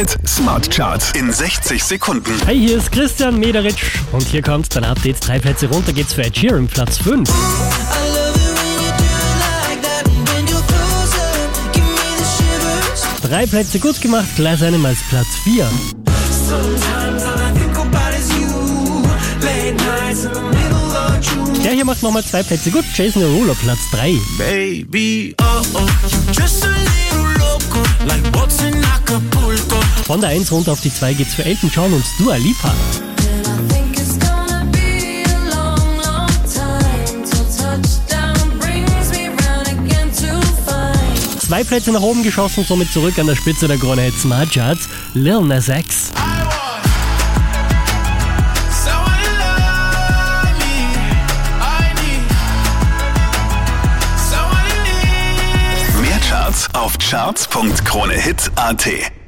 Hit Smart Charts in 60 Sekunden. Hey, hier ist Christian Mederitsch und hier kommt dein Update. Drei Plätze runter geht's für Ed Sheeran, Platz 5. Drei Plätze gut gemacht, Glass Animals, Platz 4. Der hier macht nochmal zwei Plätze gut, Jason Derulo, Platz 3. Baby, oh oh, just a little Von der 1 runter auf die 2 geht's für Elton John und Dua Lipa. Zwei Plätze nach oben geschossen, somit zurück an der Spitze der Krone Hit Smart Charts, Lil Nas X. Mehr Charts auf charts.kronehit.at.